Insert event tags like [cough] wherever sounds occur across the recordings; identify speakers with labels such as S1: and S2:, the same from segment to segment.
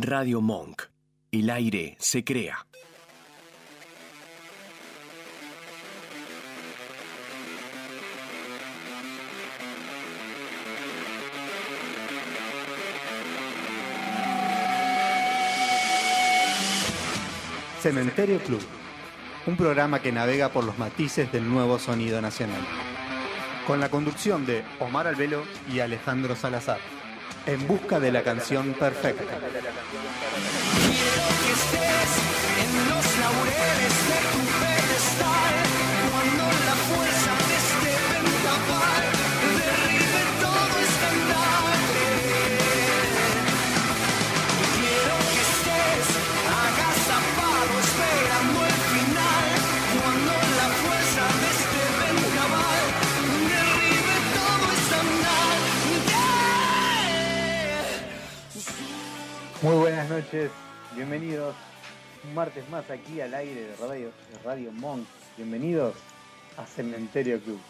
S1: Radio Monk. El aire se crea.
S2: Cementerio Club, un programa que navega por los matices del nuevo sonido nacional. Con la conducción de Omar Albelo y Alejandro Salazar, en busca de la canción perfecta.
S3: Noches, bienvenidos un martes más aquí al aire de Radio, de Radio Monk. Bienvenidos a Cementerio Club.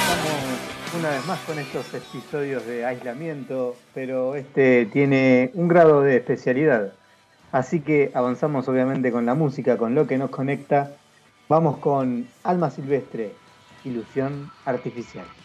S3: Estamos una vez más con estos episodios de aislamiento, pero este tiene un grado de especialidad. Así que avanzamos obviamente con la música, con lo que nos conecta. Vamos con Alma Silvestre, Ilusión Artificial.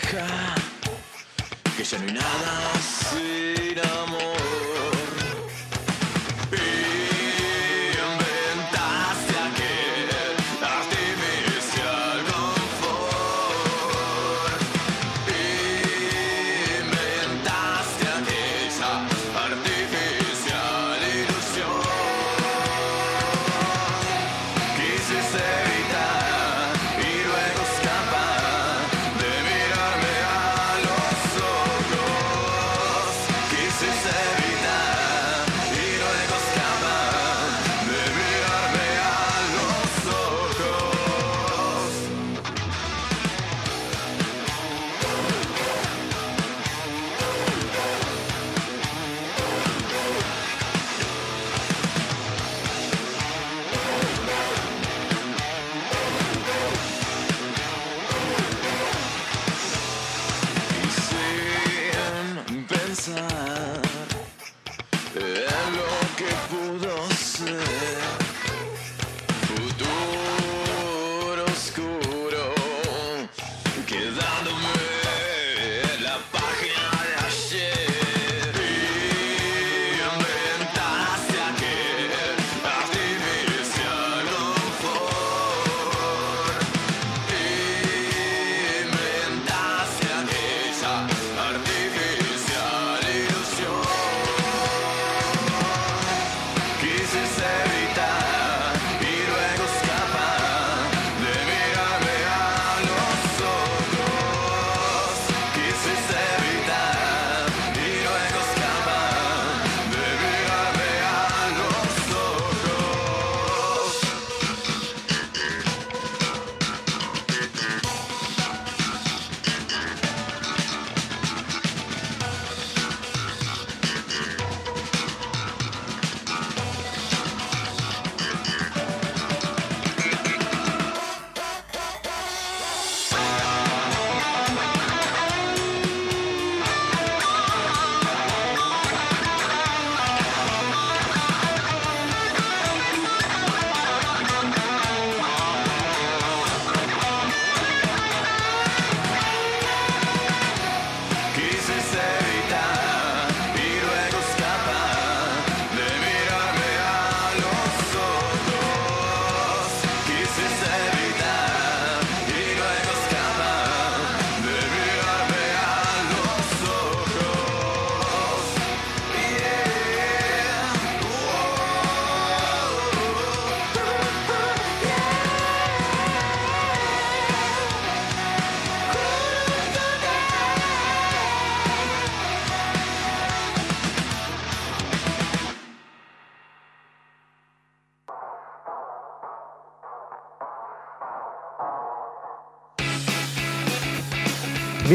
S4: Que ya no hay nada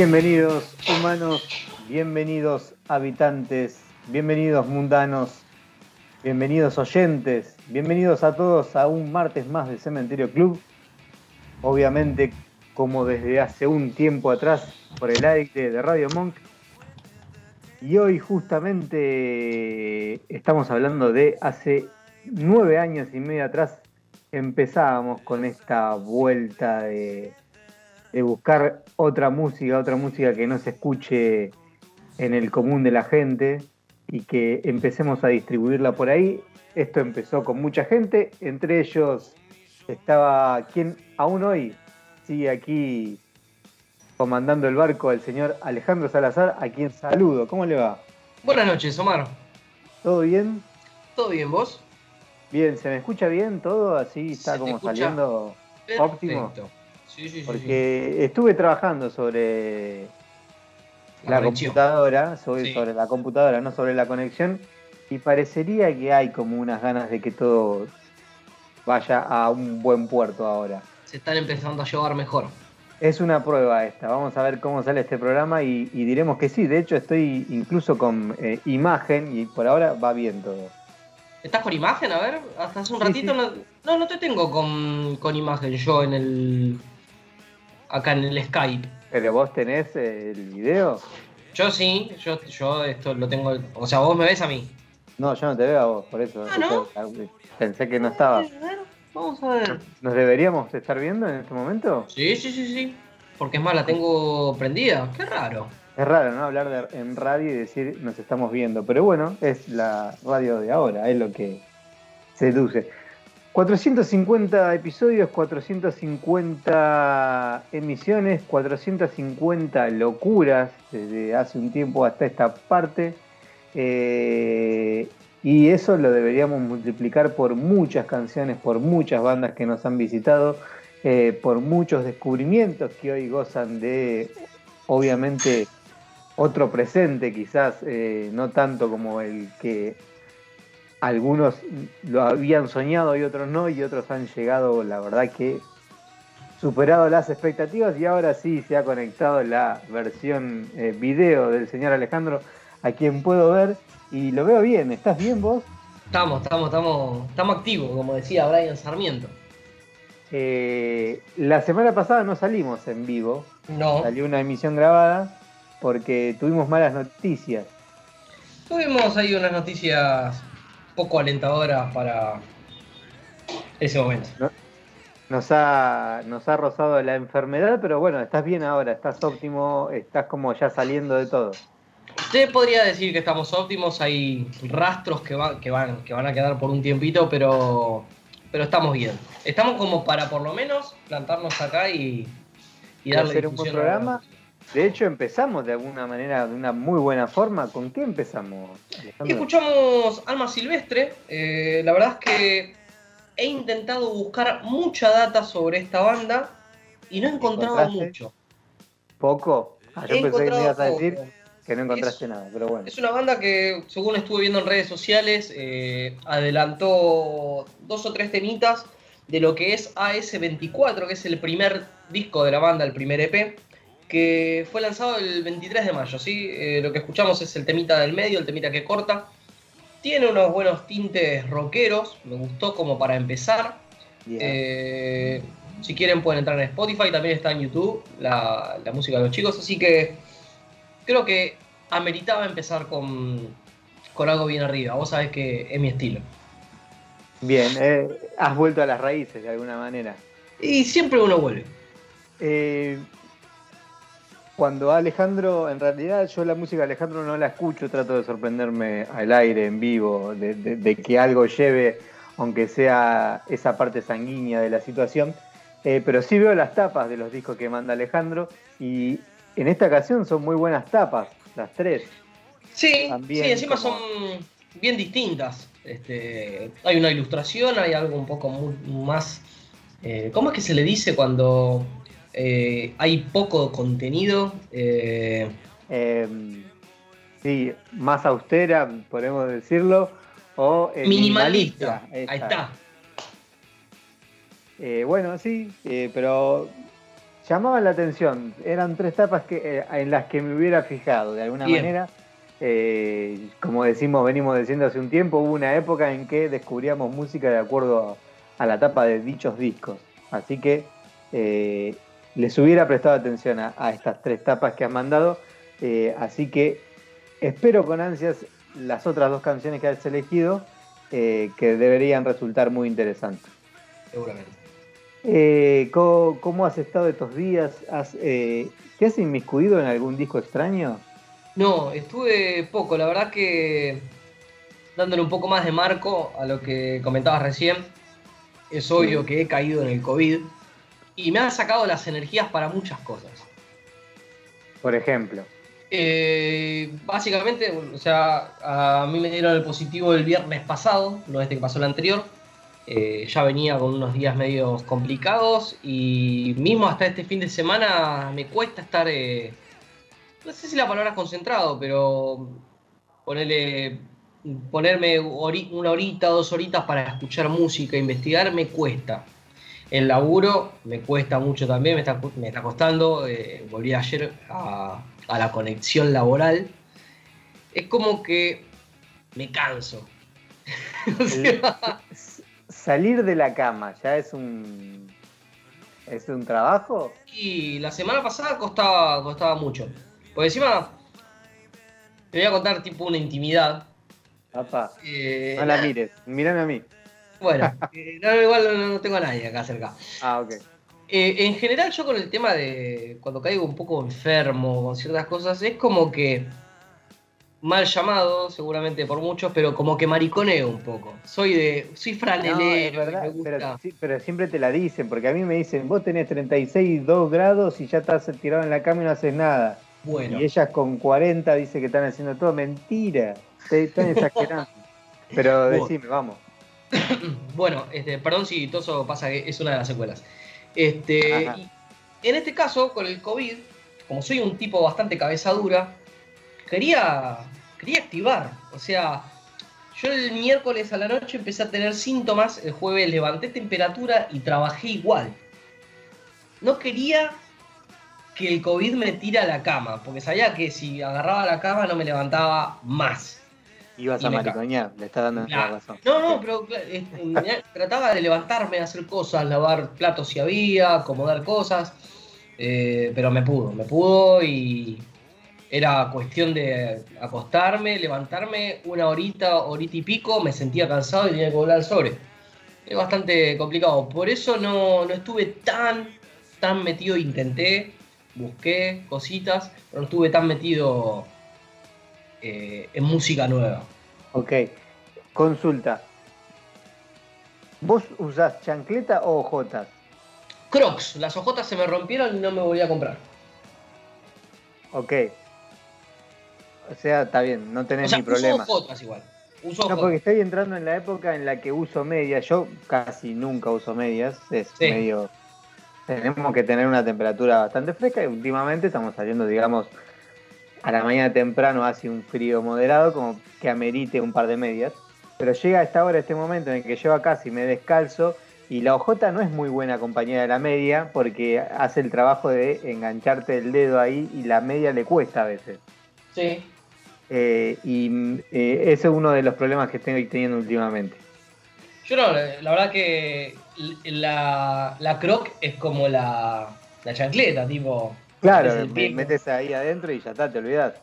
S3: Bienvenidos humanos, bienvenidos habitantes, bienvenidos mundanos, bienvenidos oyentes, bienvenidos a todos a un martes más de Cementerio Club. Obviamente, como desde hace un tiempo atrás, por el aire de Radio Monk. Y hoy justamente estamos hablando de hace nueve años y medio atrás empezábamos con esta vuelta de, de buscar otra música, otra música que no se escuche en el común de la gente y que empecemos a distribuirla por ahí. Esto empezó con mucha gente, entre ellos estaba quien aún hoy sigue aquí comandando el barco, el señor Alejandro Salazar, a quien saludo. ¿Cómo le va?
S5: Buenas noches, Omar.
S3: ¿Todo bien?
S5: ¿Todo bien, vos?
S3: Bien, ¿se me escucha bien todo? Así está como
S5: escucha
S3: saliendo óptimo.
S5: Perfecto. Sí, sí, sí, sí.
S3: Porque estuve trabajando sobre
S5: La
S3: computadora, sobre, sobre la computadora, no sobre la conexión, y parecería que hay como unas ganas de que todo vaya a un buen puerto ahora.
S5: Se están empezando a llevar mejor.
S3: Es una prueba esta, vamos a ver cómo sale este programa y, y diremos que sí, de hecho estoy incluso con eh, imagen y por ahora va bien todo.
S5: ¿Estás con imagen? A ver, hasta hace un ratito no, no, no te tengo con, con imagen yo en el. Acá en el Skype.
S3: Pero vos tenés eh, el video.
S5: Yo sí, yo, yo esto lo tengo. O sea, vos me ves a mí.
S3: No, yo no te veo a vos, por eso.
S5: Ah, ¿no?
S3: Pensé que no estaba.
S5: A ver, vamos a ver.
S3: ¿Nos deberíamos estar viendo en este momento?
S5: Sí, sí, sí, sí. Porque es más, la tengo prendida. Qué raro.
S3: Es raro, ¿no? Hablar de- en radio y decir nos estamos viendo. Pero bueno, es la radio de ahora, es lo que seduce. 450 episodios, 450 emisiones, 450 locuras desde hace un tiempo hasta esta parte. Eh, y eso lo deberíamos multiplicar por muchas canciones, por muchas bandas que nos han visitado, eh, por muchos descubrimientos que hoy gozan de, obviamente, otro presente, quizás eh, no tanto como el que algunos lo habían soñado y otros no, y otros han llegado, la verdad que superado las expectativas y ahora sí se ha conectado la versión eh, video del señor Alejandro, a quien puedo ver y lo veo bien. ¿Estás bien vos?
S5: Estamos, estamos, estamos, estamos activos, como decía Brian Sarmiento.
S3: Eh, la semana pasada no salimos en vivo,
S5: No.
S3: salió una emisión grabada porque tuvimos malas noticias.
S5: Tuvimos ahí unas noticias poco alentadoras para ese momento.
S3: Nos ha, nos ha rozado la enfermedad, pero bueno, estás bien ahora, estás óptimo, estás como ya saliendo de todo.
S5: Te podría decir que estamos óptimos, hay rastros que, van que, van, que van a quedar por un tiempito, pero, pero estamos bien. Estamos como para por lo menos plantarnos acá y, y darle
S3: hacer un buen
S5: a-
S3: programa. De hecho, empezamos de alguna manera, de una muy buena forma. ¿Con qué empezamos?
S5: Y escuchamos Alma Silvestre. eh, la verdad es que he intentado buscar mucha data sobre esta banda y no he encontrado mucho.
S3: ¿Poco? Ah, yo
S5: He
S3: pensé que me ibas a decir
S5: poco.
S3: que no encontraste
S5: Es-
S3: nada, pero bueno.
S5: Es una banda que, según estuve viendo en redes sociales, eh, adelantó dos o tres temitas de lo que es AS24, que es el primer disco de la banda, el primer EP, que fue lanzado el 23 de mayo. ¿sí? Eh, lo que escuchamos es el temita del medio, el temita que corta. Tiene unos buenos tintes rockeros, me gustó como para empezar. Eh, si quieren pueden entrar en Spotify, también está en YouTube la, la música de los chicos, así que creo que ameritaba empezar con, con algo bien arriba. Vos sabés que es mi estilo.
S3: Bien, eh, has vuelto a las raíces de alguna manera.
S5: Y siempre uno vuelve.
S3: Eh, cuando Alejandro, en realidad yo la música de Alejandro no la escucho, trato de sorprenderme al aire, en vivo, de, de- de que algo lleve, aunque sea esa parte sanguínea de la situación. Eh, pero sí veo las tapas de los discos que manda Alejandro y en esta ocasión son muy buenas tapas, las tres.
S5: Sí,
S3: También
S5: sí, encima
S3: como-
S5: son bien distintas. Este, hay una ilustración, hay algo un poco más... eh, ¿Cómo es que se le dice cuando eh, hay poco contenido? Eh,
S3: Eh, sí, más austera, podemos decirlo, o eh,
S5: minimalista. Ahí está.
S3: Eh, bueno, sí, eh, pero llamaban la atención. Eran tres tapas que, eh, en las que me hubiera fijado de alguna
S5: Bien.
S3: manera. Como decimos, venimos diciendo hace un tiempo, hubo una época en que descubríamos música de acuerdo a, a la tapa de dichos discos. Así que les hubiera prestado atención a, a estas tres tapas que han mandado. Eh, así que espero con ansias las otras dos canciones que has elegido, eh, que deberían resultar muy interesantes.
S5: Seguramente.
S3: Eh, ¿cómo, cómo has estado estos días? ¿Has, ¿Te has inmiscuido en algún disco extraño?
S5: No, estuve poco, la verdad que dándole un poco más de marco a lo que comentabas recién, es obvio que he caído en el COVID y me han sacado las energías para muchas cosas.
S3: Por ejemplo.
S5: Eh, básicamente, o sea, a mí me dieron el positivo el viernes pasado, no este que pasó el anterior. Eh, ya venía con unos días medios complicados y mismo hasta este fin de semana me cuesta estar, eh, no sé si la palabra es concentrado, pero ponerle, ponerme hori- una horita, dos horitas para escuchar música, investigar, me cuesta. El laburo me cuesta mucho también, me está, me está costando. eh, volví ayer a, a la conexión laboral. Es como que me canso. [laughs] O sea,
S3: S- Salir de la cama ya es un. ¿Es un trabajo?
S5: y la semana pasada costaba, costaba mucho. Por encima, te voy a contar tipo una intimidad.
S3: Papá,
S5: Eh,
S3: no la mires, mírame a mí.
S5: Bueno, [laughs] eh, no, igual no, no tengo a nadie acá cerca.
S3: Ah, ok.
S5: Eh, en general yo con el tema de cuando caigo un poco enfermo con ciertas cosas, es como que mal llamado seguramente por muchos, pero como que mariconeo un poco. Soy de soy franelero,
S3: pero, sí, pero siempre te la dicen, porque a mí me dicen, vos tenés 36, 2 grados y ya estás tirado en la cama y no haces nada.
S5: bueno,
S3: Y ellas con 40 dice que están haciendo todo. Mentira, te están [laughs] exagerando. Pero decime, vamos. [coughs]
S5: bueno, este, perdón si toso pasa que es una de las secuelas. Este, y en este caso, con el COVID, como soy un tipo bastante cabeza dura, quería, quería activar. O sea, yo el miércoles a la noche empecé a tener síntomas, el jueves levanté temperatura y trabajé igual. No quería que el COVID me tire a la cama, porque sabía que si agarraba la cama no me levantaba más.
S3: Ibas
S5: Y
S3: a maricoñar, le estás dando la razón.
S5: No, no, pero este, me- trataba de levantarme, hacer cosas, lavar platos si había, acomodar cosas, eh, pero me pudo, me pudo y era cuestión de acostarme, levantarme una horita, horita y pico, me sentía cansado y tenía que volver al sobre. Es bastante complicado, por eso no, no estuve tan, tan metido, intenté, busqué cositas, pero no estuve tan metido eh, en música nueva.
S3: Ok, consulta. ¿Vos usás chancleta o ojotas?
S5: Crocs, las ojotas se me rompieron y no me volví a comprar.
S3: Ok. O sea, está bien, no
S5: O
S3: tenés
S5: sea,
S3: ni problema.
S5: uso ojotas igual. Uso
S3: No, porque estoy entrando en la época en la que uso medias. Yo casi nunca uso medias. Es
S5: Sí.
S3: medio. Tenemos que tener una temperatura bastante fresca y últimamente estamos saliendo, digamos, a la mañana temprano hace un frío moderado, como que amerite un par de medias. Pero llega a esta hora, este momento en el que yo acá si me descalzo y la hojota no es muy buena compañera de la media porque hace el trabajo de engancharte el dedo ahí y la media le cuesta a veces.
S5: Sí.
S3: Eh, y eh, ese es uno de los problemas que estoy teniendo últimamente.
S5: Yo no, la la verdad que la, la croc es como la, la chancleta, tipo.
S3: Claro,
S5: metes
S3: me ahí adentro y ya está, te olvidas.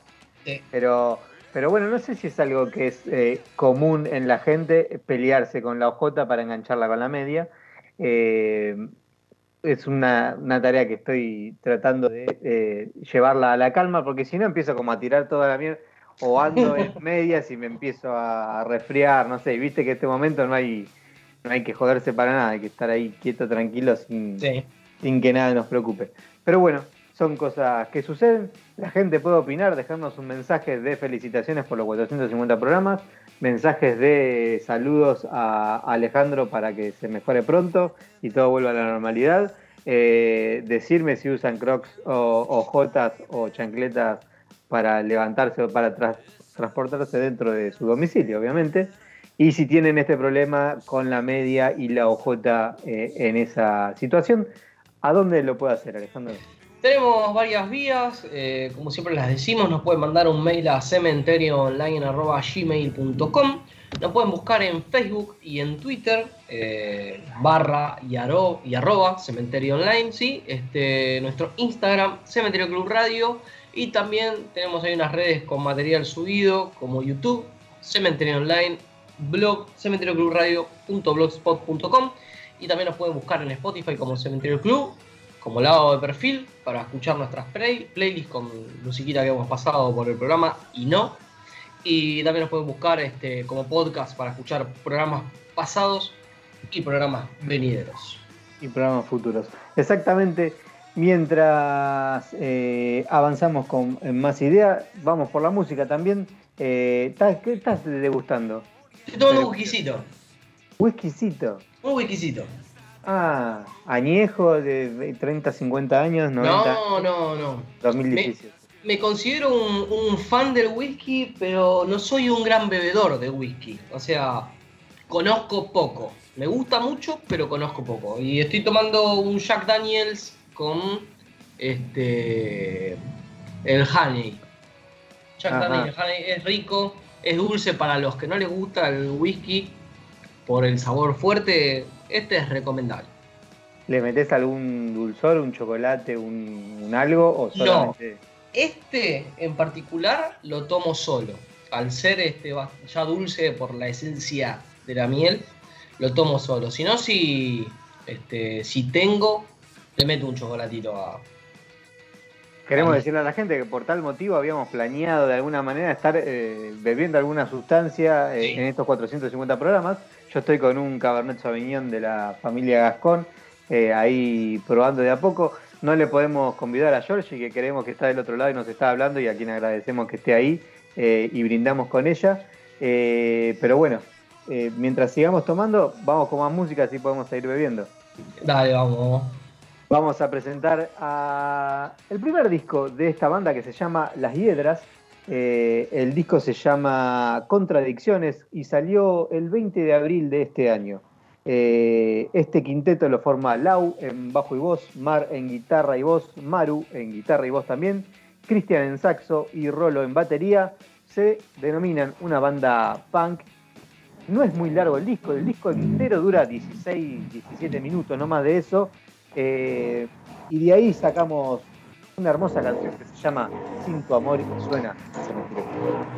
S5: Sí.
S3: Pero, pero bueno, no sé si es algo que es eh, común en la gente pelearse con la hojota para engancharla con la media. Eh, es una, una tarea que estoy tratando de eh, llevarla a la calma, porque si no empiezo como a tirar toda la mierda, o ando en [laughs] medias y me empiezo a, resfriar, no sé, y viste que en este momento no hay, no hay que joderse para nada, hay que estar ahí quieto, tranquilo, sin,
S5: Sí.
S3: sin que nada nos preocupe. Pero bueno, son cosas que suceden. La gente puede opinar, dejarnos un mensaje de felicitaciones por los 450 programas, mensajes de saludos a Alejandro para que se mejore pronto y todo vuelva a la normalidad. Eh, decirme si usan crocs o, o jotas o chancletas para levantarse o para transportarse dentro de su domicilio, obviamente. Y si tienen este problema con la media y la OJ eh, en esa situación, ¿A dónde lo puede hacer, Alejandro?
S5: Tenemos varias vías, eh, como siempre las decimos, nos pueden mandar un mail a cementerioonline.gmail.com Nos pueden buscar en Facebook y en Twitter, eh, barra y, arroba Cementerio Online, ¿sí? Este, nuestro Instagram, Cementerio Club Radio, y también tenemos ahí unas redes con material subido, como YouTube, Cementerio Online, blog, cementerioclubradio.blogspot.com, y también nos pueden buscar en Spotify como Cementerio Club, como lado de perfil, para escuchar nuestras play, playlists con musiquita que hemos pasado por el programa y no. Y también nos pueden buscar este, como podcast para escuchar programas pasados y programas venideros.
S3: y programas futuros. Exactamente. Mientras eh, avanzamos con eh, más ideas, vamos por la música también. Eh, ¿estás- ¿Qué estás degustando?
S5: Estoy tomando un whiskycito.
S3: Whiskycito.
S5: Un whiskycito.
S3: Ah, añejo de 30, 50 años, 90,
S5: No, no, no.
S3: 2017.
S5: Me considero un, un fan del whisky, pero no soy un gran bebedor de whisky. O sea, conozco poco. Me gusta mucho, pero conozco poco. Y estoy tomando un Jack Daniels con este el honey. Jack
S3: Ajá.
S5: Daniels honey es rico, es dulce para los que no les gusta el whisky por el sabor fuerte. Este es recomendable.
S3: ¿Le metes algún dulzor, un chocolate, un, un algo o solamente?
S5: Este en particular lo tomo solo. Al ser este ya dulce por la esencia de la miel, lo tomo solo. Si no, si, este, si tengo, le meto un chocolatito a.
S3: Queremos decirle a la gente que por tal motivo habíamos planeado de alguna manera estar eh, bebiendo alguna sustancia eh,
S5: Sí.
S3: en estos 450 programas. Yo estoy con un Cabernet Sauvignon de la familia Gascón, eh, ahí probando de a poco. No le podemos convidar a Georgie, que queremos que está del otro lado y nos está hablando y a quien agradecemos que esté ahí eh, y brindamos con ella. Eh, pero bueno, mientras sigamos tomando, vamos con más música, así podemos seguir bebiendo.
S5: Dale, vamos.
S3: Vamos a presentar a el primer disco de esta banda que se llama Las Hiedras. Eh, el disco se llama Contradicciones y salió el 20 de abril de este año. Eh, este quinteto lo forma Lau en bajo y voz, Mar en guitarra y voz, Maru en guitarra y voz también, Cristian en saxo y Rolo en batería. Se denominan una banda punk. No es muy largo el disco, el disco entero dura 16, 17 minutos, no más de eso. Eh, y de ahí sacamos una hermosa canción que se llama Sin tu amor y suena. Cementerio.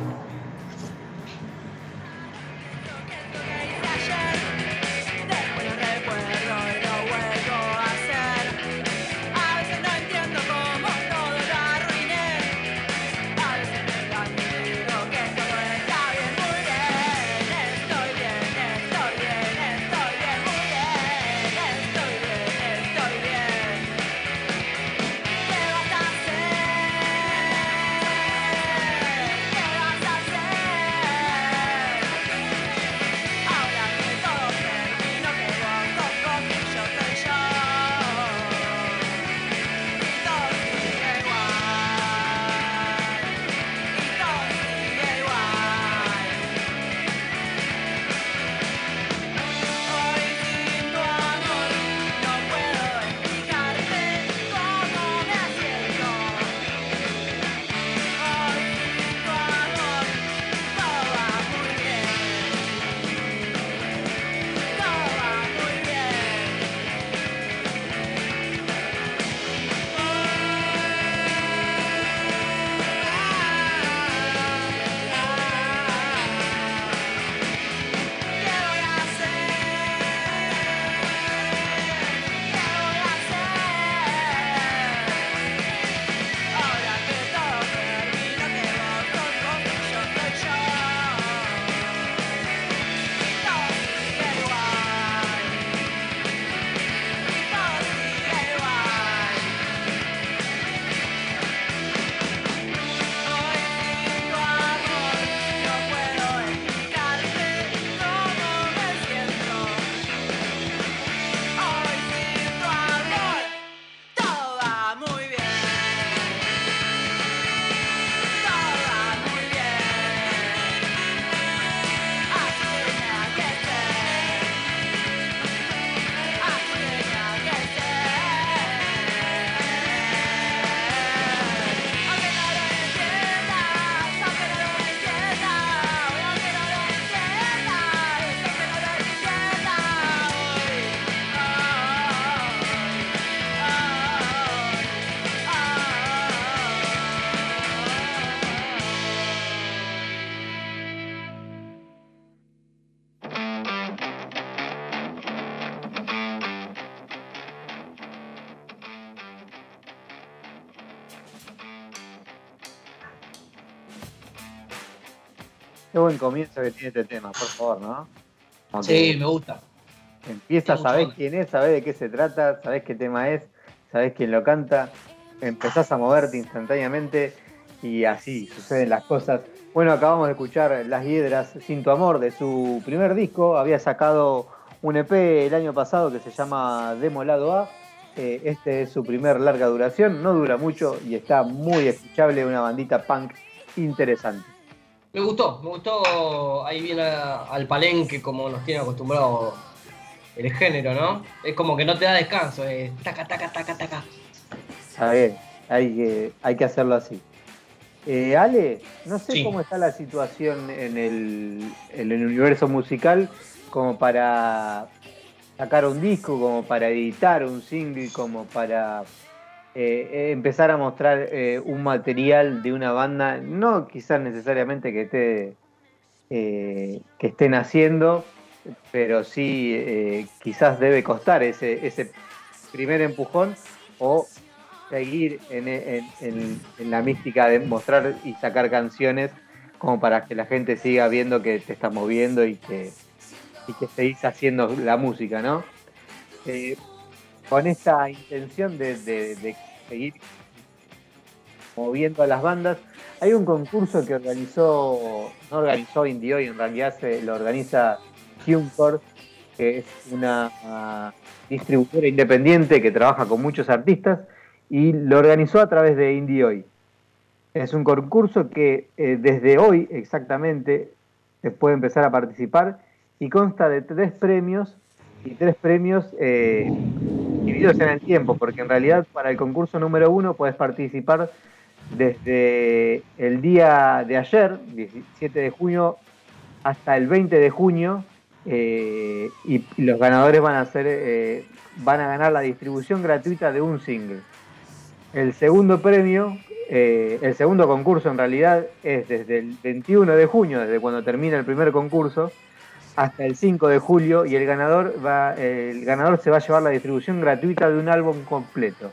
S3: Buen comienzo que tiene este tema, por favor, ¿no? Como
S5: Sí, me gusta.
S3: Empieza, sabés quién es, sabés de qué se trata, sabés qué tema es, sabés quién lo canta, empezás a moverte instantáneamente y así suceden las cosas. Bueno, acabamos de escuchar Las Hiedras Sin Tu Amor de su primer disco, había sacado un EP el año pasado que se llama Demo Lado A. Eh, este es su primer larga duración, no dura mucho y está muy escuchable, una bandita punk interesante.
S5: Me gustó, me gustó ahí viene a- al palenque como nos tiene acostumbrado el género, ¿no? Es como que no te da descanso, es taca, taca, taca, taca.
S3: Está bien, hay que, hay que hacerlo así. Eh, Ale, no sé
S5: Sí.
S3: cómo está la situación en el, en el universo musical como para sacar un disco, como para editar un single, como para eh, empezar a mostrar eh, un material de una banda, no quizás necesariamente que esté eh, que estén haciendo, pero sí eh, quizás debe costar ese, ese primer empujón o seguir en, en- en- en la mística de mostrar y sacar canciones como para que la gente siga viendo que te estás moviendo y que, y que seguís haciendo la música, ¿no? Con esta intención de, seguir moviendo a las bandas, hay un concurso que organizó, no organizó Indie Hoy, en realidad se lo organiza TuneCore, que es una ah, distribuidora independiente que trabaja con muchos artistas y lo organizó a través de Indie Hoy. Es un concurso que eh, desde hoy exactamente se puede empezar a participar y consta de tres premios y tres premios eh, en el tiempo, porque en realidad para el concurso número uno puedes participar desde el día de ayer, 17 de junio, hasta el 20 de junio, eh, y los ganadores van a ser, eh, van a ganar la distribución gratuita de un single. El segundo premio, eh, el segundo concurso en realidad es desde el 21 de junio, desde cuando termina el primer concurso, hasta el 5 de julio y el ganador va, el ganador se va a llevar la distribución gratuita de un álbum completo.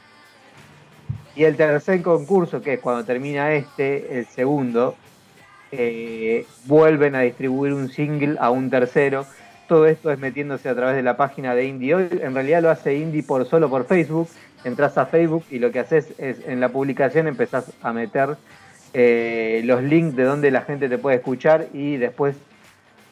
S3: Y el tercer concurso, que es cuando termina este, el segundo, eh, vuelven a distribuir un single a un tercero. Todo esto es metiéndose a través de la página de Indie Hoy. En realidad lo hace Indie por solo por Facebook. Entras a Facebook y lo que haces es en la publicación empezás a meter eh, los links de donde la gente te puede escuchar y después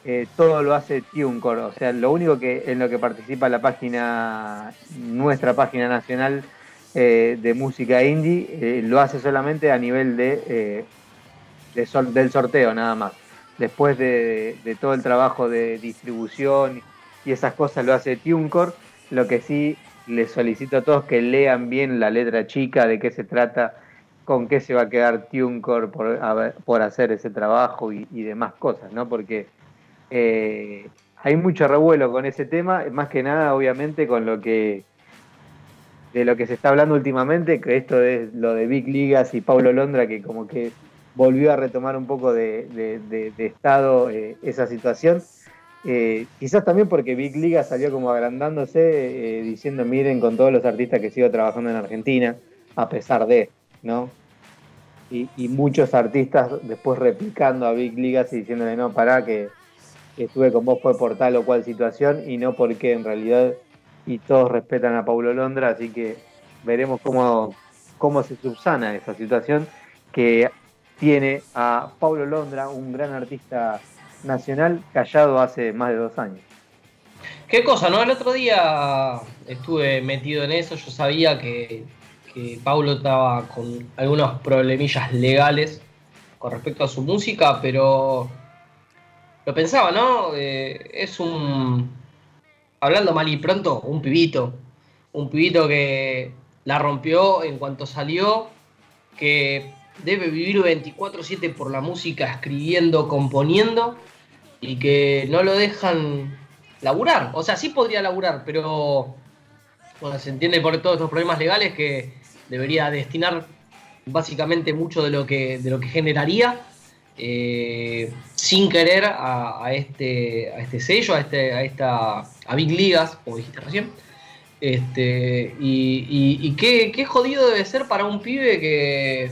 S3: eh, todo lo hace TuneCore. O sea, lo único que en lo que participa la página, nuestra página nacional eh, de música indie, eh, lo hace solamente a nivel de, de del sorteo nada más. Después de, todo el trabajo de distribución y esas cosas lo hace TuneCore. Lo que sí les solicito a todos que lean bien la letra chica, de qué se trata, con qué se va a quedar TuneCore por, haber- por hacer ese trabajo y demás cosas, ¿no? Porque eh, hay mucho revuelo con ese tema, más que nada, obviamente, con lo que de lo que se está hablando últimamente, que esto es lo de Big Ligas y Paulo Londra, que como que volvió a retomar un poco de, estado eh, esa situación. Eh, quizás también porque Big Liga salió como agrandándose, diciendo, miren, con todos los artistas que sigo trabajando en Argentina, a pesar de, ¿no? Y, y muchos artistas después replicando a Big Ligas y diciéndole, no, pará, que, estuve con vos fue por tal o cual situación y no porque en realidad y todos respetan a Paulo Londra, así que veremos cómo, cómo se subsana esa situación que tiene a Paulo Londra, un gran artista nacional, callado hace más de dos años.
S5: Qué cosa, ¿no? El otro día estuve metido en eso, yo sabía que, que Paulo estaba con algunos problemillas legales con respecto a su música, pero lo pensaba, ¿no? Eh, es un, hablando mal y pronto, un pibito, un pibito que la rompió en cuanto salió, que debe vivir 24/7 por la música, escribiendo, componiendo, y que no lo dejan laburar. O sea, sí podría laburar, pero bueno, se entiende por todos estos problemas legales que debería destinar básicamente mucho de lo que, de lo que generaría eh, sin querer a, este, a este sello, a, este, a, esta, a Big Ligas, como dijiste recién. Este, y qué, qué jodido debe ser para un pibe que,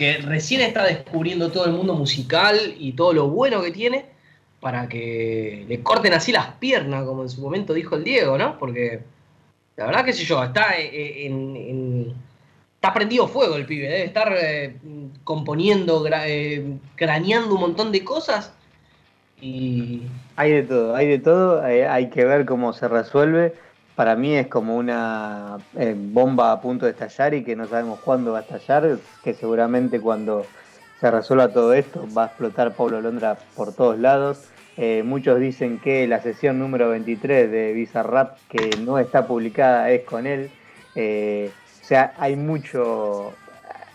S5: que recién está descubriendo todo el mundo musical y todo lo bueno que tiene, para que le corten así las piernas, como en su momento dijo el Diego, ¿no? Porque la verdad que sé yo, está en- está prendido fuego el pibe, debe estar eh, componiendo, gra- eh, craneando un montón de cosas y
S3: Hay de todo, hay de todo, eh, hay que ver cómo se resuelve. Para mí es como una bomba a punto de estallar y que no sabemos cuándo va a estallar, que seguramente cuando se resuelva todo esto va a explotar Pablo Londra por todos lados. Muchos dicen que la sesión número 23 de Bizarrap, que no está publicada, es con él. Sea, hay mucho,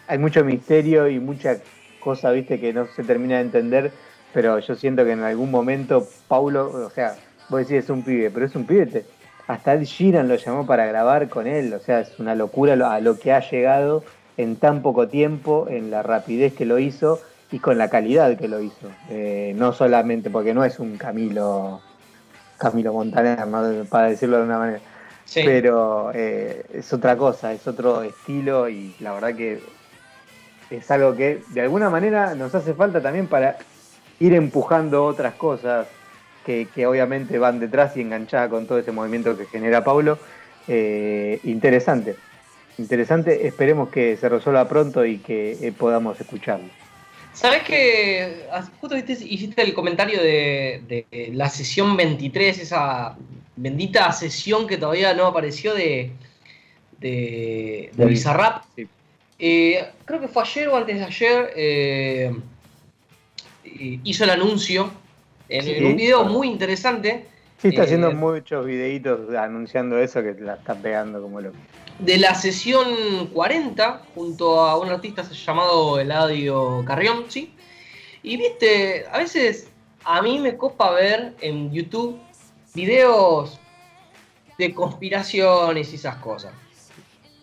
S3: hay mucho misterio y mucha cosa, viste, que no se termina de entender pero yo siento que en algún momento Paulo, o sea, vos decís es un pibe, pero es un pibe, hasta Ed Sheeran lo llamó para grabar con él, o sea, es una locura lo- a lo que ha llegado en tan poco tiempo, en la rapidez que lo hizo y con la calidad que lo hizo. Eh, no solamente porque no es un Camilo, Camilo Montaner, para decirlo de una manera,
S5: sí.
S3: pero eh, es otra cosa, es otro estilo y la verdad que es algo que de alguna manera nos hace falta también para ir empujando otras cosas que, que obviamente van detrás y enganchadas con todo ese movimiento que genera Paulo. Eh, interesante, interesante, esperemos que se resuelva pronto y que eh, podamos escucharlo.
S5: ¿Sabes que justo hiciste el comentario de, de la sesión 23, esa bendita sesión que todavía no apareció de, de, Bizarrap?
S3: sí.
S5: Eh, creo que fue ayer o antes de ayer, eh, eh, hizo el anuncio en,
S3: Sí.
S5: un video muy interesante
S3: Sí, está
S5: Eh,
S3: haciendo muchos videitos anunciando eso que la está pegando como loco.
S5: de la sesión 40 junto a un artista llamado Eladio Carrión, ¿sí? Y viste, a veces a mí me copa ver en YouTube videos de conspiraciones y esas cosas.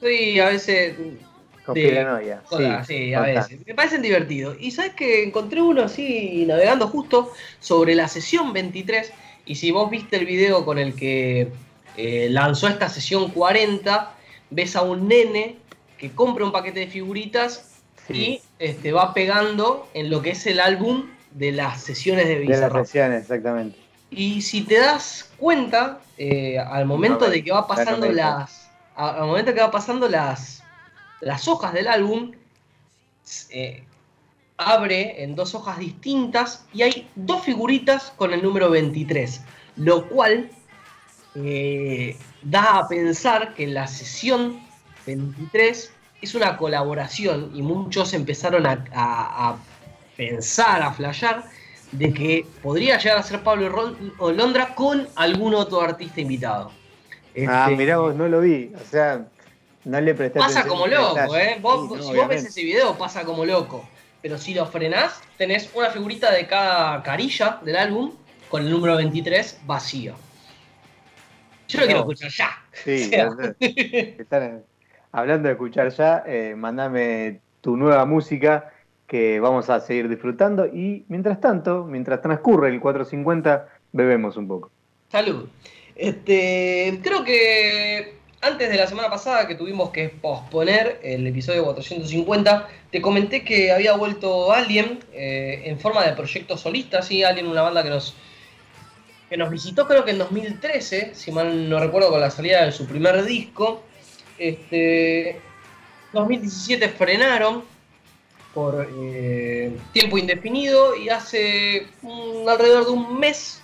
S5: Soy a veces...
S3: Conspiranoia. sí,
S5: a veces. Me parecen divertidos. Y sabes que encontré uno así navegando justo sobre la sesión 23. Y si vos viste el video con el que eh, lanzó esta sesión 40, ves a un nene que compra un paquete de figuritas
S3: Sí.
S5: y este, va pegando en lo que es el álbum de las sesiones de
S3: De las
S5: Bizarrap.
S3: sesiones, exactamente.
S5: Y si te das cuenta, eh, al momento de que va pasando las. Al momento que va pasando las. las hojas del álbum. eh, abre en dos hojas distintas y hay dos figuritas con el número 23. Lo cual eh, da a pensar que la sesión 23 es una colaboración y muchos empezaron a, a- a pensar, a flashear de que podría llegar a ser Pablo Londra con algún otro artista invitado.
S3: Ah,
S5: Este,
S3: mirá vos, no lo vi. O sea, no le presté
S5: Pasa como loco. ¿eh? Vos-
S3: Sí, no,
S5: si vos ves ese video, pasa como loco. Pero si lo frenás, tenés una figurita de cada carilla del álbum con el número 23 vacío. Yo lo quiero escuchar ya.
S3: Sí, [laughs]
S5: O sea,
S3: o sea, están- hablando de escuchar ya, eh, mandame tu nueva música que vamos a seguir disfrutando y mientras tanto, mientras transcurre el 450, bebemos un poco.
S5: Salud. Este, creo que antes de la semana pasada que tuvimos que posponer el episodio 450, te comenté que había vuelto Alien eh, en forma de proyecto solista, sí, Alien, una banda que nos que nos visitó creo que en 2013, si mal no recuerdo, con la salida de su primer disco. Este, 2017 frenaron por eh, tiempo indefinido y hace alrededor de un mes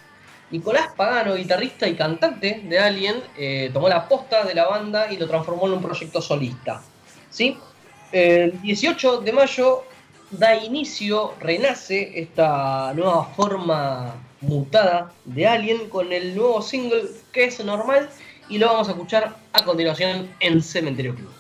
S5: Nicolás Pagano, guitarrista y cantante de Alien, eh, tomó la posta de la banda y lo transformó en un proyecto solista. ¿sí? El 18 de mayo da inicio, renace esta nueva forma mutada de Alien con el nuevo single que es normal y lo vamos a escuchar a continuación en Cementerio Club.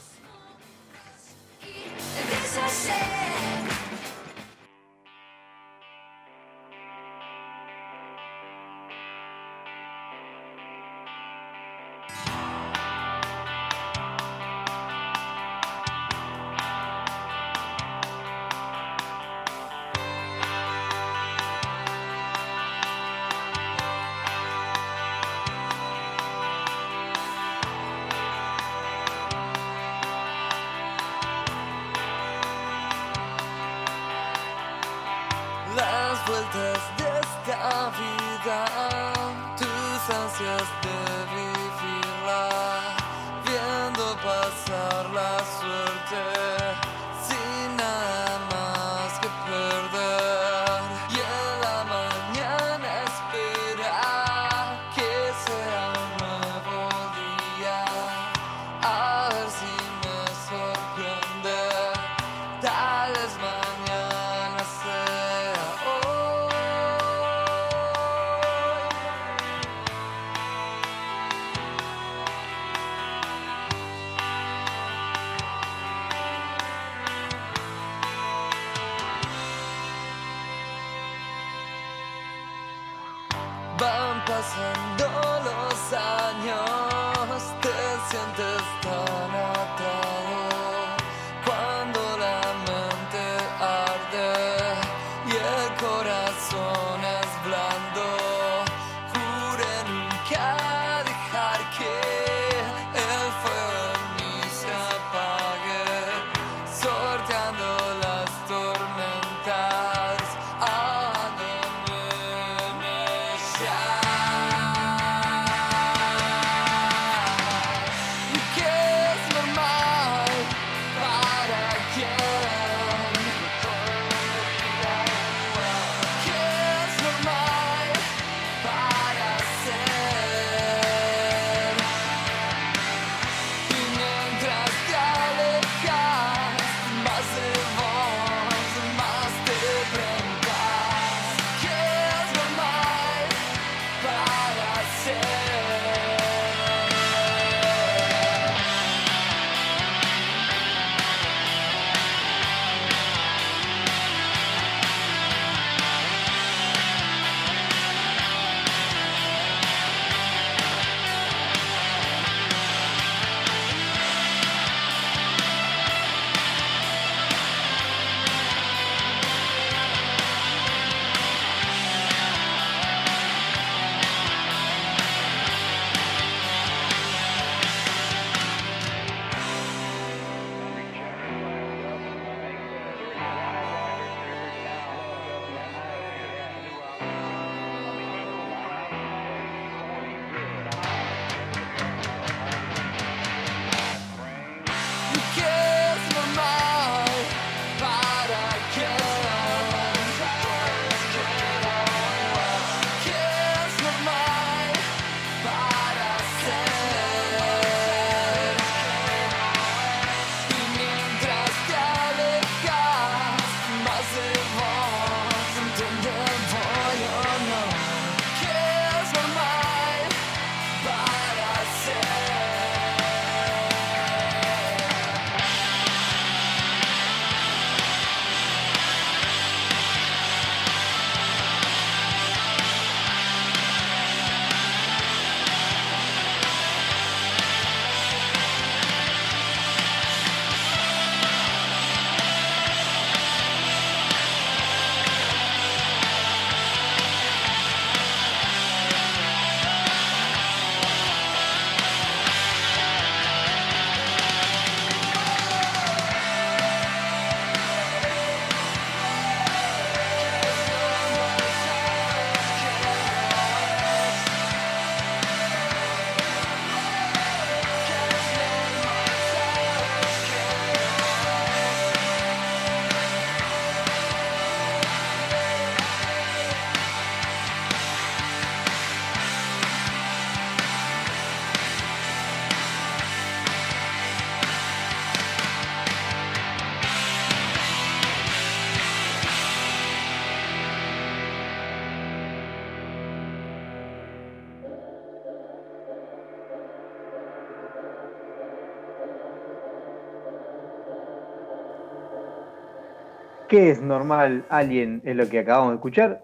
S3: ¿Qué es normal, Alien? Es lo que acabamos de escuchar.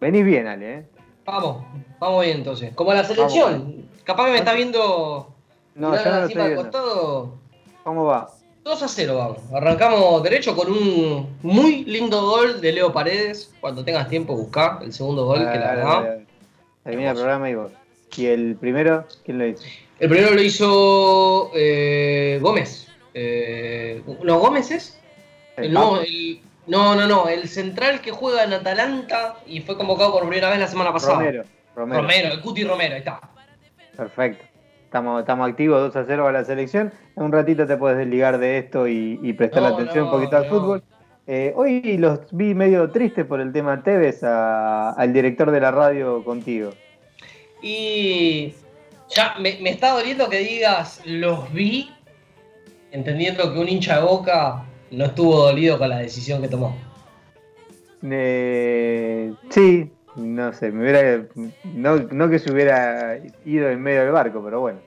S3: Venís bien, Ale, ¿eh?
S5: Vamos, vamos bien entonces. Como la selección. Capaz que me está viendo.
S3: No, yo no lo estoy
S5: del
S3: viendo.
S5: costado.
S3: ¿Cómo va?
S5: 2 a 0 vamos. Arrancamos derecho con un muy lindo gol de Leo Paredes. Cuando tengas tiempo, buscá el segundo gol que la
S3: dale. Termina el programa y vos. ¿Y el primero? ¿Quién lo hizo?
S5: El primero lo hizo eh, Gómez. Eh, ¿No, Gómez es?
S3: ¿El
S5: El, no, el- No, no, no. El central que juega en Atalanta y fue convocado por primera vez la semana pasada.
S3: Romero. Romero.
S5: Romero, el Cuti Romero, ahí está.
S3: Perfecto. Estamos, estamos activos 2 a 0 a la selección. En un ratito te puedes desligar de esto y, y prestar
S5: No,
S3: atención
S5: no,
S3: un poquito al fútbol. Eh, hoy los vi medio tristes por el tema Tevez a- al director de la radio contigo.
S5: Y ya me, me está doliendo que digas los vi, entendiendo que un hincha de boca no estuvo dolido con la decisión que tomó.
S3: Eh, sí, no sé, me hubiera, no, no que se hubiera ido en medio del barco, pero bueno.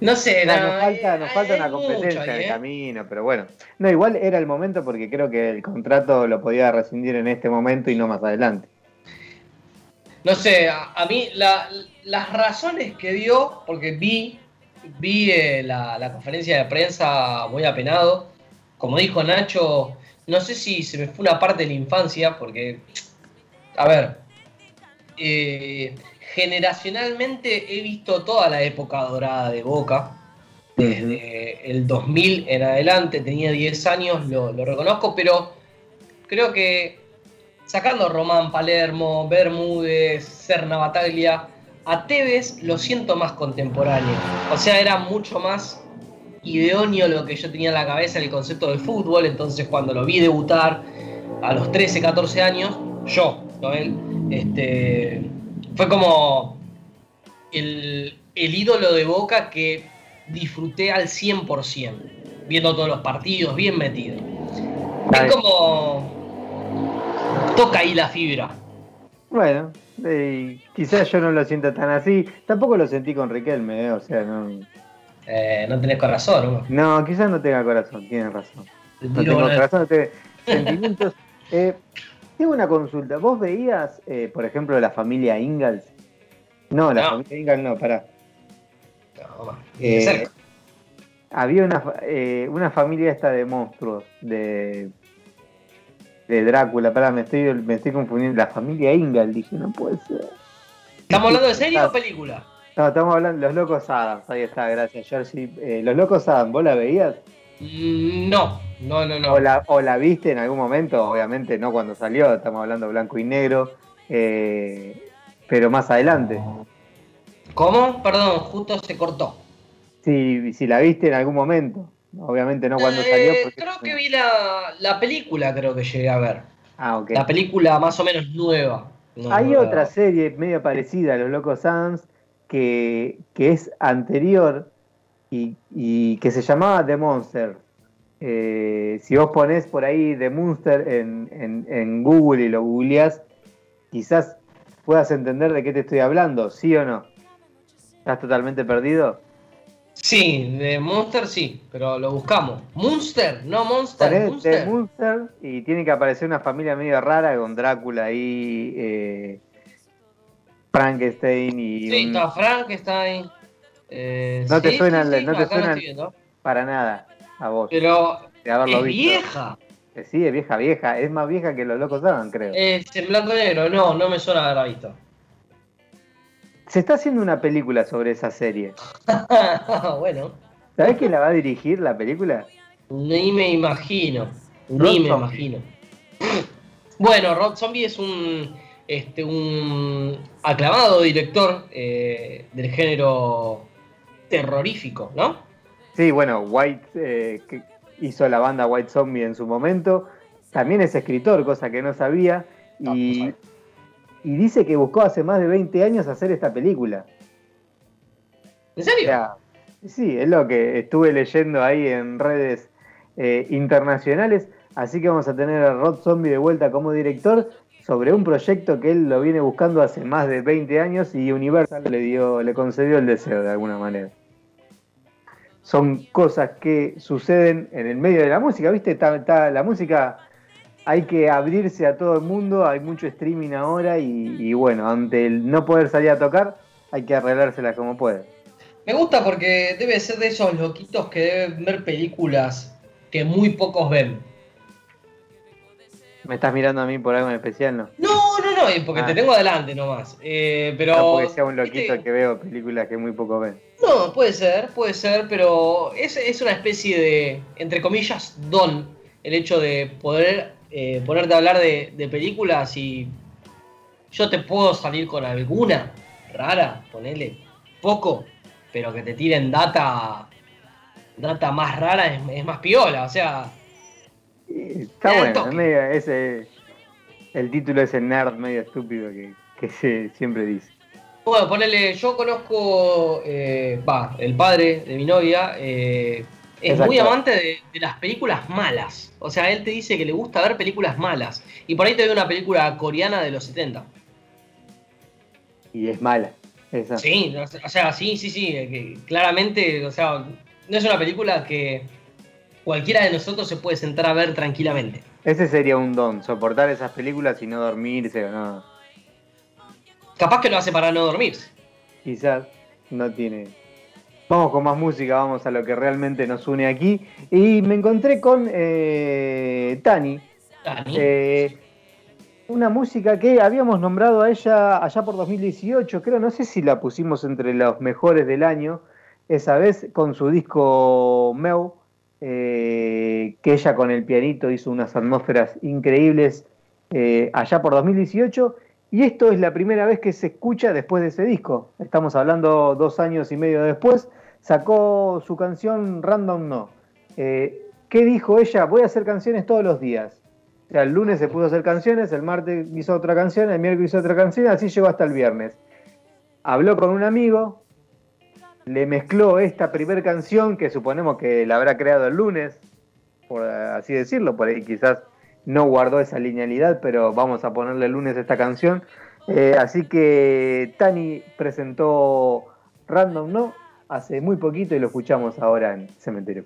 S5: No sé,
S3: No,
S5: no,
S3: nos falta, nos
S5: hay-
S3: falta
S5: hay
S3: una competencia en el
S5: ¿eh?
S3: camino, pero bueno. No, igual era el momento porque creo que el contrato lo podía rescindir en este momento y no más adelante.
S5: No sé, a, a mí la- las razones que dio, porque vi, vi eh, la, la conferencia de prensa muy apenado, como dijo Nacho, no sé si se me fue una parte de la infancia, porque, a ver, eh, generacionalmente he visto toda la época dorada de Boca, desde el 2000 en adelante, tenía 10 años, lo, lo reconozco, pero creo que sacando Román Palermo, Bermúdez, Serna Bataglia, a Tevez lo siento más contemporáneo. O sea, era mucho más idóneo lo que yo tenía en la cabeza el concepto del fútbol. Entonces, cuando lo vi debutar a los 13, 14 años, yo, no él, este, fue como el, el ídolo de Boca que disfruté al 100%, viendo todos los partidos, bien metido. Es como. Toca ahí la fibra.
S3: Bueno, quizás yo no lo sienta tan así. Tampoco lo sentí con Riquelme, eh, o sea, no.
S5: Eh, no tenés corazón, ¿no?
S3: No, quizás no tenga corazón, tienes razón.
S5: Te
S3: No tengo
S5: una-
S3: corazón, no tengo [laughs] sentimientos. Eh, tengo una consulta. ¿Vos veías, eh, por ejemplo, la familia Ingalls? No, la
S5: No.
S3: familia Ingalls no, pará.
S5: No,
S3: Eh, había una, una familia esta de monstruos, de, de Drácula, pará, me estoy, me estoy confundiendo. La familia Ingalls, dije, no puede ser.
S5: ¿Estamos hablando de serie o película?
S3: No, estamos hablando de Los Locos Adams, ahí está, gracias, Jersey. Eh, los Locos Adams, ¿vos la veías?
S5: Mm, No, no, no, no.
S3: O, la, ¿O la viste en algún momento? Obviamente no cuando salió, estamos hablando blanco y negro, eh, pero más adelante.
S5: ¿Cómo? Perdón, justo se cortó.
S3: Si, si la viste en algún momento, obviamente no cuando salió.
S5: Eh,
S3: porque-
S5: creo que vi la, la película, creo que llegué a ver.
S3: Ah, ok.
S5: La película más o menos nueva. No,
S3: Hay
S5: no,
S3: otra serie medio parecida a Los Locos Adams que, que es anterior y, y que se llamaba The Monster. Eh, si vos ponés por ahí The Monster en, en- en Google y lo googleás, quizás puedas entender de qué te estoy hablando, ¿sí o no? ¿Estás totalmente perdido?
S5: Sí, de Monster sí, pero lo buscamos. ¿Monster? No, Monster. Monster.
S3: Monster y tiene que aparecer una familia medio rara con Drácula ahí, eh, Frankenstein y...
S5: Sí,
S3: un-
S5: está Frankenstein. Eh,
S3: No te
S5: sí,
S3: suenan-
S5: sí, sí,
S3: no te suenan-. Para nada, a vos.
S5: Pero
S3: de haberlo
S5: es
S3: visto.
S5: vieja.
S3: Eh, Sí, es vieja, vieja. Es más vieja que los locos daban, creo.
S5: Es en blanco y negro, no, no me suena haberla visto.
S3: Se está haciendo una película sobre esa serie. [laughs]
S5: bueno,
S3: ¿Sabés quién la va a dirigir la película?
S5: ni me imagino.
S3: Rob
S5: Ni me
S3: Zombie.
S5: imagino. [clears throat] Bueno, Rob Zombie es un, este, un aclamado director eh, del género terrorífico, ¿no?
S3: Sí, bueno, White eh, que hizo la banda White Zombie en su momento. También es escritor, cosa que no sabía.
S5: No, no
S3: Y, dice que buscó hace más de 20 años hacer esta película.
S5: ¿En
S3: O
S5: serio?
S3: sea, sí, es lo que estuve leyendo ahí en redes eh, internacionales. Así que vamos a tener a Rod Zombie de vuelta como director sobre un proyecto que él lo viene buscando hace más de 20 años y Universal le dio, le concedió el deseo de alguna manera. Son cosas que suceden en el medio de la música, ¿viste? Está- está- la música hay que abrirse a todo el mundo, hay mucho streaming ahora y, y bueno, ante el no poder salir a tocar, hay que arreglársela como puede.
S5: Me gusta porque debe ser de esos loquitos que deben ver películas que muy pocos ven.
S3: ¿Me estás mirando a mí por algo en especial? No.
S5: No, no, no, porque
S3: Ah.
S5: te tengo adelante nomás. Eh, pero.
S3: No porque sea un loquito que veo películas que muy poco ven.
S5: No, puede ser, puede ser, pero es, es una especie de, entre comillas, don el hecho de poder eh, ponerte a hablar de, de películas y yo te puedo salir con alguna rara, ponele poco, pero que te tiren data data más rara es, es más piola, o sea,
S3: Está bueno, es medio- ese, el título ese nerd medio estúpido que, que se siempre dice.
S5: Bueno, ponele, yo conozco, eh, va, el padre de mi novia, eh, es
S3: Exacto.
S5: muy amante de, de las películas malas. O sea, él te dice que le gusta ver películas malas. Y por ahí te ve una película coreana de los 70.
S3: Y es mala. Esa.
S5: Sí, o sea, sí, sí, sí, eh, que claramente, o sea, no es una película que cualquiera de nosotros se puede sentar a ver tranquilamente.
S3: Ese sería un don, soportar esas películas y no dormirse o no.
S5: Capaz que lo hace para no dormirse.
S3: Quizás no tiene. Vamos con más música, vamos a lo que realmente nos une aquí. Y me encontré con eh, Tani,
S5: Dani.
S3: Eh, una música que habíamos nombrado a ella allá por 2018, creo, no sé si la pusimos entre los mejores del año, esa vez con su disco Meu, eh, que ella con el pianito hizo unas atmósferas increíbles eh, allá por 2018, y esto es la primera vez que se escucha después de ese disco. Estamos hablando dos años y medio después, sacó su canción Random No. Eh, ¿Qué dijo ella? Voy a hacer canciones todos los días. O sea, el lunes se puso a hacer canciones, el martes hizo otra canción, el miércoles hizo otra canción, así llegó hasta el viernes. Habló con un amigo, le mezcló esta primer canción que suponemos que la habrá creado el lunes, por así decirlo, por ahí quizás no guardó esa linealidad, pero vamos a ponerle el lunes esta canción. Eh, así que Tani presentó Random No hace muy poquito y lo escuchamos ahora en Cementerio.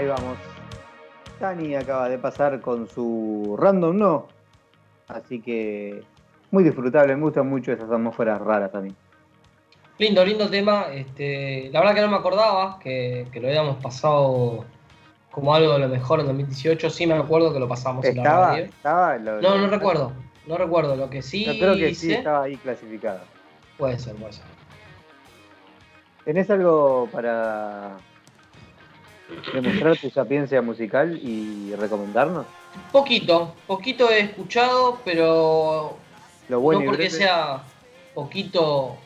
S3: Ahí vamos. Dani acaba de pasar con su random no. Así que muy disfrutable, me gustan mucho esas atmósferas raras también.
S5: Lindo, lindo tema. Este, la verdad que no me acordaba que, que lo habíamos pasado como algo de lo mejor en 2018. Sí me acuerdo que lo pasamos en la
S3: Estaba,
S5: radio.
S3: estaba lo-
S5: No,
S3: lo-
S5: no recuerdo. No recuerdo. Lo que sí
S3: Yo creo que sí estaba ahí clasificado.
S5: Puede ser, puede ser.
S3: ¿Tenés algo para demostrar tu sapiencia musical y recomendarnos?
S5: Poquito, poquito he escuchado, pero
S3: Lo bueno
S5: no porque
S3: breve.
S5: sea poquito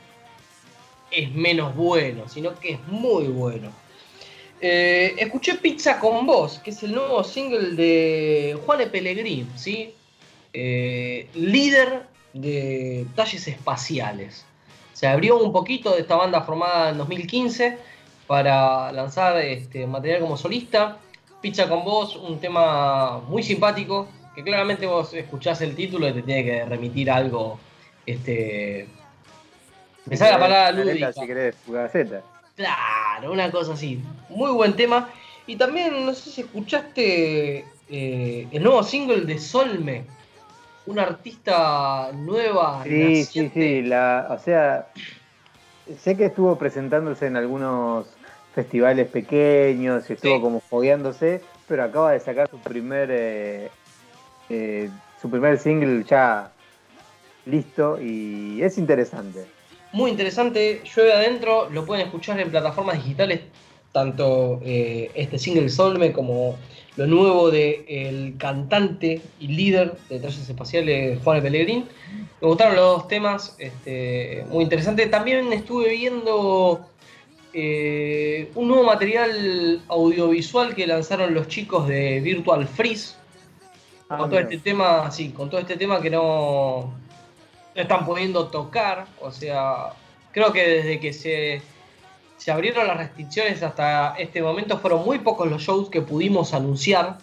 S5: es menos bueno, sino que es muy bueno. Eh, escuché Pizza con Vos, que es el nuevo single de Juane Pellegrini, ¿sí? Eh, líder de Talles Espaciales. Se abrió un poquito de esta banda formada en 2015 para lanzar este, material como solista. Pizza con Vos, un tema muy simpático, que claramente vos escuchás el título y te tiene que remitir a algo. Este, me sale la palabra lúdica.
S3: Si querés.
S5: Claro, una cosa así. Muy buen tema. Y también, no sé si escuchaste eh, el nuevo single de Solme, una artista nueva.
S3: Sí, sí, sí. La, o sea, sé que estuvo presentándose en algunos festivales pequeños y estuvo
S5: Sí.
S3: como fogueándose, pero acaba de sacar su primer eh, eh, su primer single ya listo y es interesante.
S5: Muy interesante, llueve adentro, lo pueden escuchar en plataformas digitales, tanto eh, este single Solme como lo nuevo de el cantante y líder de Trayes Espaciales, Juan Pellegrín. Me gustaron los dos temas, este, muy interesante. También estuve viendo eh, un nuevo material audiovisual que lanzaron los chicos de Virtual Freeze,
S3: Ah,
S5: con todo este tema, sí, con todo este tema que no, no están pudiendo tocar. O sea, creo que desde que se, se abrieron las restricciones hasta este momento fueron muy pocos los shows que pudimos anunciar.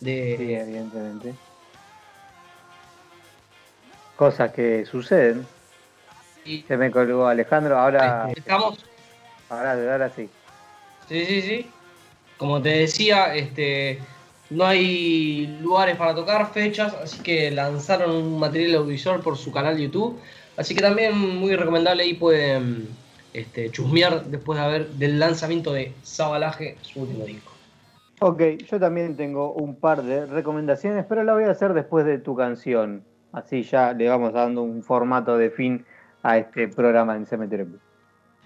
S5: De,
S3: Sí, evidentemente. Cosas que suceden.
S5: y,
S3: Se me colgó Alejandro, ahora,
S5: estamos,
S3: ahora, ahora sí.
S5: sí, sí, sí. Como te decía, este, no hay lugares para tocar, fechas, así que lanzaron un material audiovisual por su canal de YouTube. Así que también muy recomendable ahí pueden este, chusmear después de haber del lanzamiento de Sabalaje, su último disco.
S3: Ok, yo también tengo un par de recomendaciones, pero la voy a hacer después de tu canción. Así ya le vamos dando un formato de fin a este programa en Cementerio.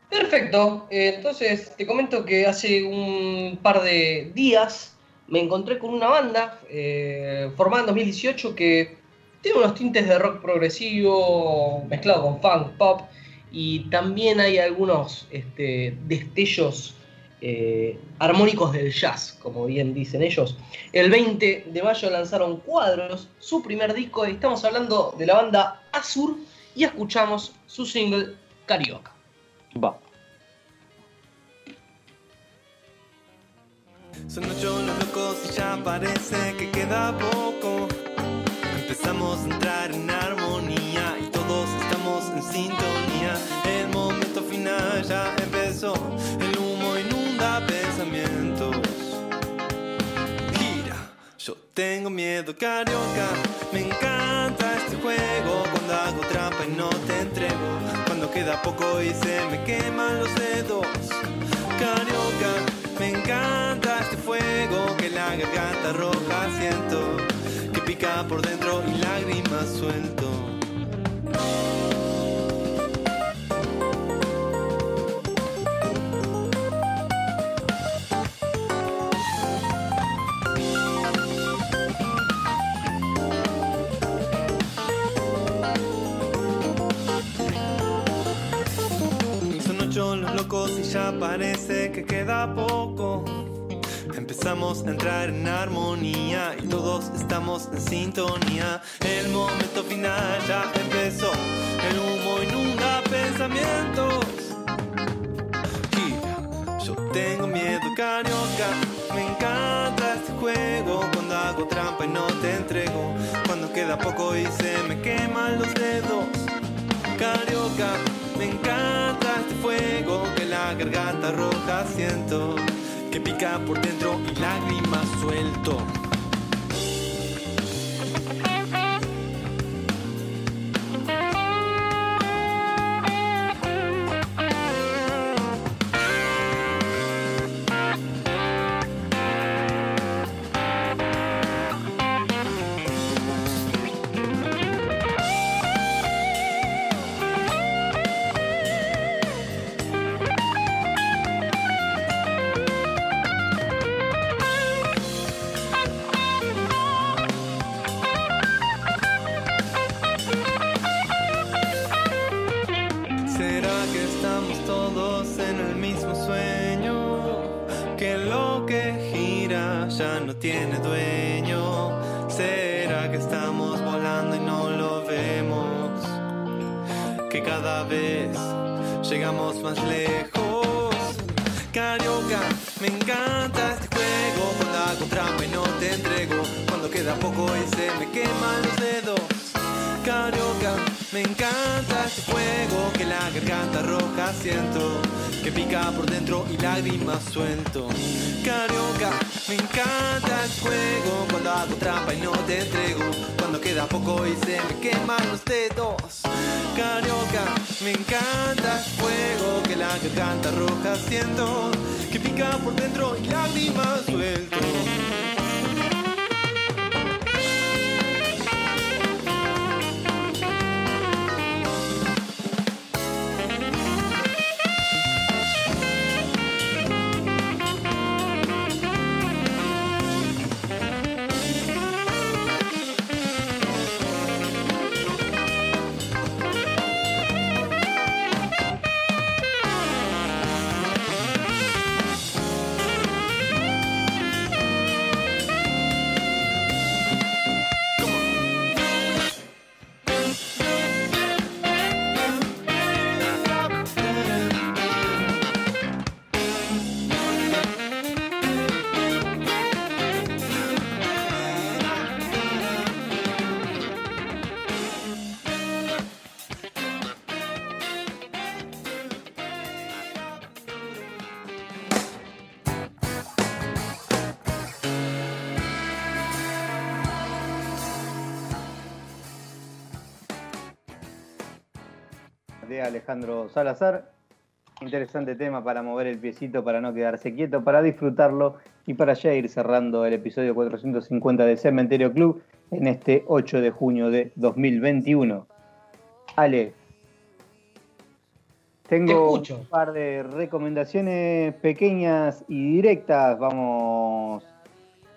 S5: Perfecto, eh, entonces te comento que hace un par de días me encontré con una banda eh, formada en 2018 que tiene unos tintes de rock progresivo mezclado con funk, pop y también hay algunos este, destellos eh, armónicos del jazz, como bien dicen ellos. El 20 de mayo lanzaron Cuadros, su primer disco, y estamos hablando de la banda Azur y escuchamos su single Carioca.
S3: Va.
S6: Son ocho los locos y ya parece que queda poco. Empezamos a entrar tengo miedo, carioca. Me encanta este juego. Cuando hago trampa y no te entrego. Cuando queda poco y se me queman los dedos. Carioca, me encanta este fuego que la garganta roja siento. Que pica por dentro y lágrimas suelto. Ya parece que queda poco. Empezamos a entrar en armonía y todos estamos en sintonía. El momento final ya empezó. El humo inunda pensamientos. Yo tengo miedo, carioca. Me encanta este juego. Cuando hago trampa y no te entrego. Cuando queda poco y se me queman los dedos. Fuego que la garganta roja siento. Que pica por dentro y lágrimas suelto. Llegamos más lejos. Carioca, me encanta este juego. Hago trampa y no te entrego. Cuando queda poco y se me queman los dedos. Carioca, me encanta este fuego que la garganta roja siento, que pica por dentro y lágrimas suelto. Carioca, me encanta este fuego cuando hago trampa y no te entrego, cuando queda poco y se me queman los dedos. Me encanta este fuego que la garganta roja siento, que pica por dentro y lágrimas suelto.
S3: Alejandro Salazar. Interesante tema para mover el piecito, para no quedarse quieto, para disfrutarlo y para ya ir cerrando el episodio 450 de Cementerio Club en este 8 de junio de 2021. Ale,
S5: Te
S3: tengo un par de recomendaciones pequeñas y directas. Vamos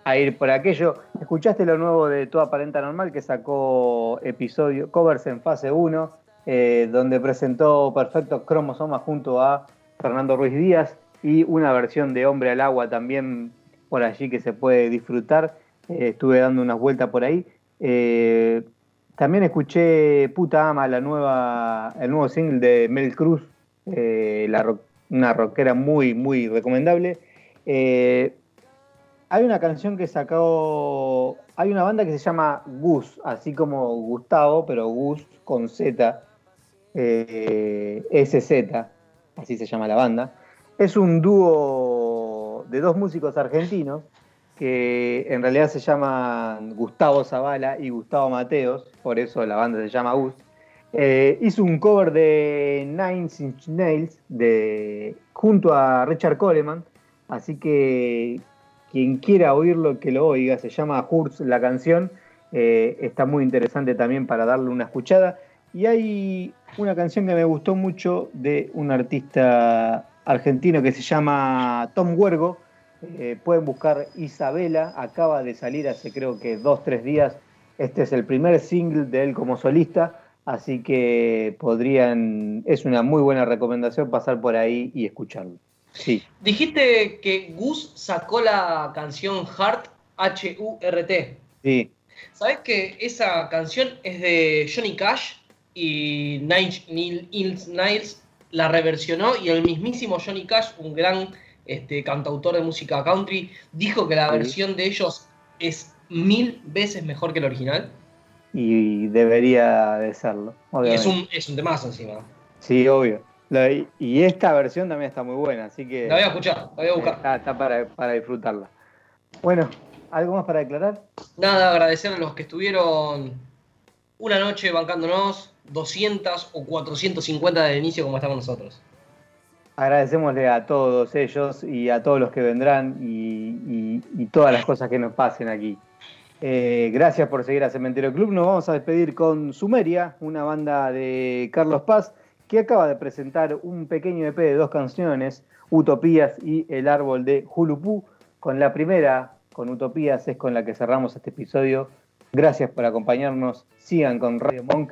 S3: a ir por aquello. ¿Escuchaste lo nuevo de Toda Parenta Normal que sacó episodio covers en fase 1? Eh, donde presentó Perfectos Cromosomas junto a Fernando Ruiz Díaz y una versión de Hombre al Agua también por allí que se puede disfrutar. Eh, estuve dando unas vueltas por ahí. Eh, también escuché Puta Ama, la nueva, el nuevo single de Mel Cruz, la una rockera muy, muy recomendable. Hay una canción que sacó. Hay una banda que se llama Gus, así como Gustavo, pero Gus con Z, eh, SZ, así se llama la banda. Es un dúo de dos músicos argentinos que en realidad se llaman Gustavo Zavala y Gustavo Mateos, por eso la banda se llama Gus. Eh, hizo un cover de Nine Inch Nails de, junto a Richard Coleman, así que quien quiera oírlo, que lo oiga, se llama Hurts la canción, eh, está muy interesante también para darle una escuchada. Y hay una canción que me gustó mucho de un artista argentino que se llama Tom Huergo. Eh, pueden buscar Isabela, acaba de salir hace creo que dos, tres días. Este es el primer single de él como solista, así que podrían, es una muy buena recomendación pasar por ahí y escucharlo. Sí,
S5: Dijiste que Gus sacó la canción Heart, H-U-R-T.
S3: sí,
S5: ¿Sabes que esa canción es de Johnny Cash y Nine Inch Nails la reversionó y el mismísimo Johnny Cash, un gran este, cantautor de música country, dijo que la
S3: Sí.
S5: versión de ellos es mil veces mejor que la original?
S3: y debería de serlo.
S5: Y es un, es un temazo encima.
S3: Sí, obvio. La- y esta versión también está muy buena, así que
S5: La voy a escuchar, la voy a buscar.
S3: está, está para, para disfrutarla. Bueno, ¿algo más para declarar?
S5: Nada, agradecer a los que estuvieron una noche bancándonos, 200 o 450 del inicio como estamos nosotros.
S3: Agradecemosle a todos ellos y a todos los que vendrán y todas las cosas que nos pasen aquí. Eh, gracias por seguir a Cementerio Club. Nos vamos a despedir con Sumeria, una banda de Carlos Paz, que acaba de presentar un pequeño EP de dos canciones, Utopías y El Árbol de Julupú. Con la primera, con Utopías, es con la que cerramos este episodio. Gracias por acompañarnos. Sigan con Radio Monk.